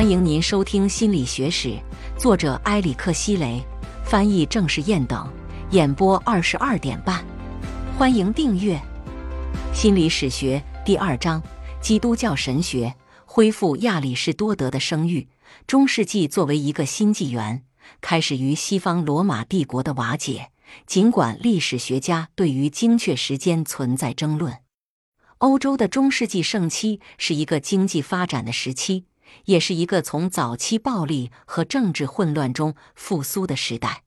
欢迎您收听《心理学史》，作者埃里克·希雷，翻译郑世燕等，演播二十二点半。欢迎订阅《心理史学》第二章：基督教神学恢复亚里士多德的声誉。中世纪作为一个新纪元，开始于西方罗马帝国的瓦解。尽管历史学家对于精确时间存在争论，欧洲的中世纪盛期是一个经济发展的时期。也是一个从早期暴力和政治混乱中复苏的时代。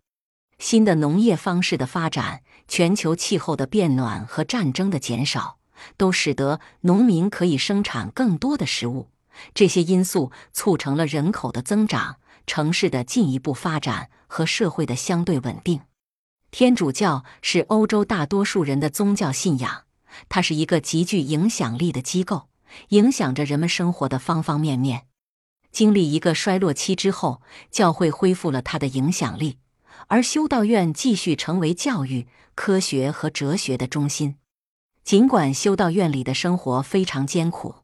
新的农业方式的发展、全球气候的变暖和战争的减少，都使得农民可以生产更多的食物。这些因素促成了人口的增长、城市的进一步发展和社会的相对稳定。天主教是欧洲大多数人的宗教信仰，它是一个极具影响力的机构，影响着人们生活的方方面面。经历一个衰落期之后，教会恢复了它的影响力，而修道院继续成为教育、科学和哲学的中心。尽管修道院里的生活非常艰苦，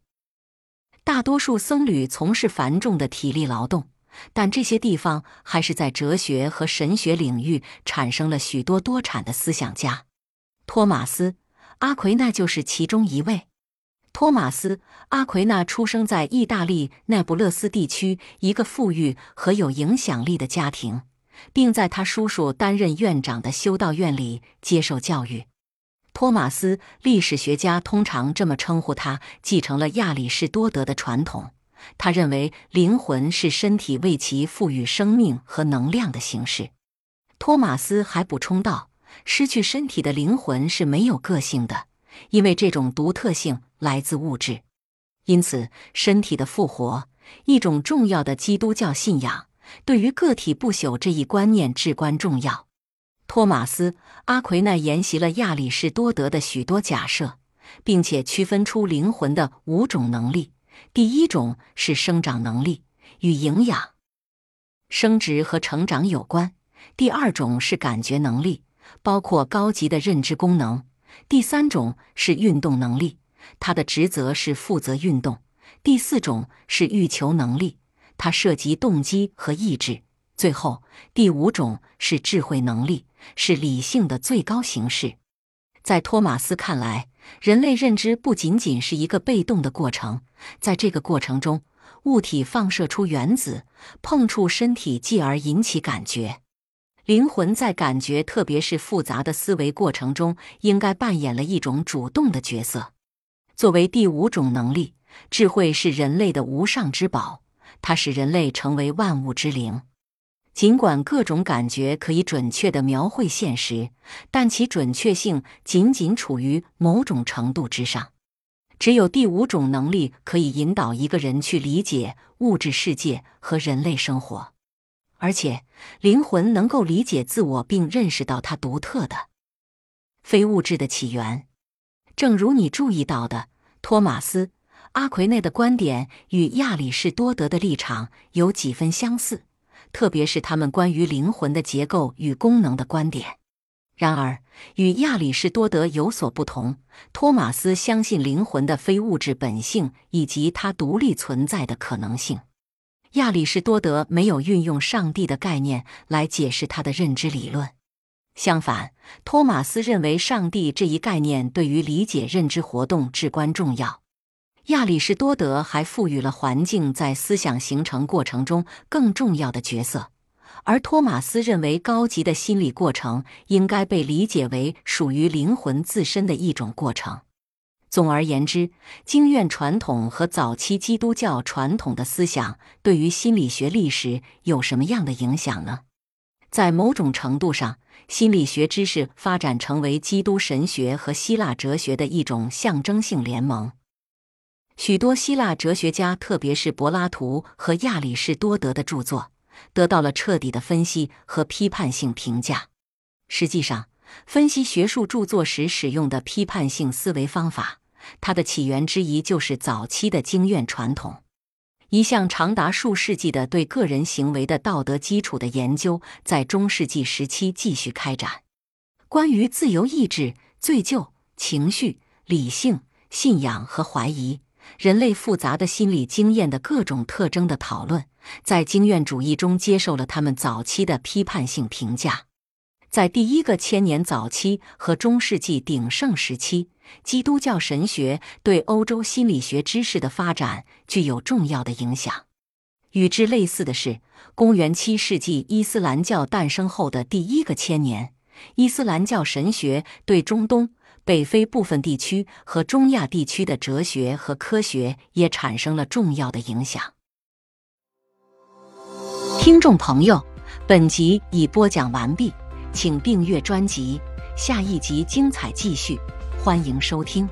大多数僧侣从事繁重的体力劳动，但这些地方还是在哲学和神学领域产生了许多多产的思想家。托马斯·阿奎那就是其中一位。托马斯·阿奎那出生在意大利那不勒斯地区一个富裕和有影响力的家庭，并在他叔叔担任院长的修道院里接受教育。托马斯历史学家通常这么称呼他，继承了亚里士多德的传统。他认为灵魂是身体为其赋予生命和能量的形式。托马斯还补充道：“失去身体的灵魂是没有个性的。”因为这种独特性来自物质，因此身体的复活，一种重要的基督教信仰，对于个体不朽这一观念至关重要。托马斯·阿奎那沿袭了亚里士多德的许多假设，并且区分出灵魂的五种能力。第一种是生长能力，与营养、生殖和成长有关；第二种是感觉能力，包括高级的认知功能。第三种是运动能力，他的职责是负责运动；第四种是欲求能力，它涉及动机和意志；最后第五种是智慧能力，是理性的最高形式。在托马斯看来，人类认知不仅仅是一个被动的过程，在这个过程中，物体放射出原子，碰触身体，继而引起感觉。灵魂在感觉，特别是复杂的思维过程中，应该扮演了一种主动的角色。作为第五种能力，智慧是人类的无上之宝，它使人类成为万物之灵。尽管各种感觉可以准确地描绘现实，但其准确性仅仅处于某种程度之上。只有第五种能力可以引导一个人去理解物质世界和人类生活。而且，灵魂能够理解自我，并认识到它独特的非物质的起源。正如你注意到的，托马斯·阿奎内的观点与亚里士多德的立场有几分相似，特别是他们关于灵魂的结构与功能的观点。然而，与亚里士多德有所不同，托马斯相信灵魂的非物质本性以及它独立存在的可能性。亚里士多德没有运用上帝的概念来解释他的认知理论，相反，托马斯认为上帝这一概念对于理解认知活动至关重要。亚里士多德还赋予了环境在思想形成过程中更重要的角色，而托马斯认为高级的心理过程应该被理解为属于灵魂自身的一种过程。总而言之，经院传统和早期基督教传统的思想对于心理学历史有什么样的影响呢？在某种程度上，心理学知识发展成为基督神学和希腊哲学的一种象征性联盟。许多希腊哲学家，特别是柏拉图和亚里士多德的著作，得到了彻底的分析和批判性评价。实际上，分析学术著作时使用的批判性思维方法，它的起源之一就是早期的经验传统。一项长达数世纪的对个人行为的道德基础的研究，在中世纪时期继续开展。关于自由意志、罪疚、情绪、理性、信仰和怀疑，人类复杂的心理经验的各种特征的讨论，在经验主义中接受了他们早期的批判性评价。在第一个千年早期和中世纪鼎盛时期，基督教神学对欧洲心理学知识的发展具有重要的影响。与之类似的是，公元七世纪伊斯兰教诞生后的第一个千年，伊斯兰教神学对中东。北非部分地区和中亚地区的哲学和科学也产生了重要的影响。听众朋友，本集已播讲完毕，请订阅专辑，下一集精彩继续，欢迎收听。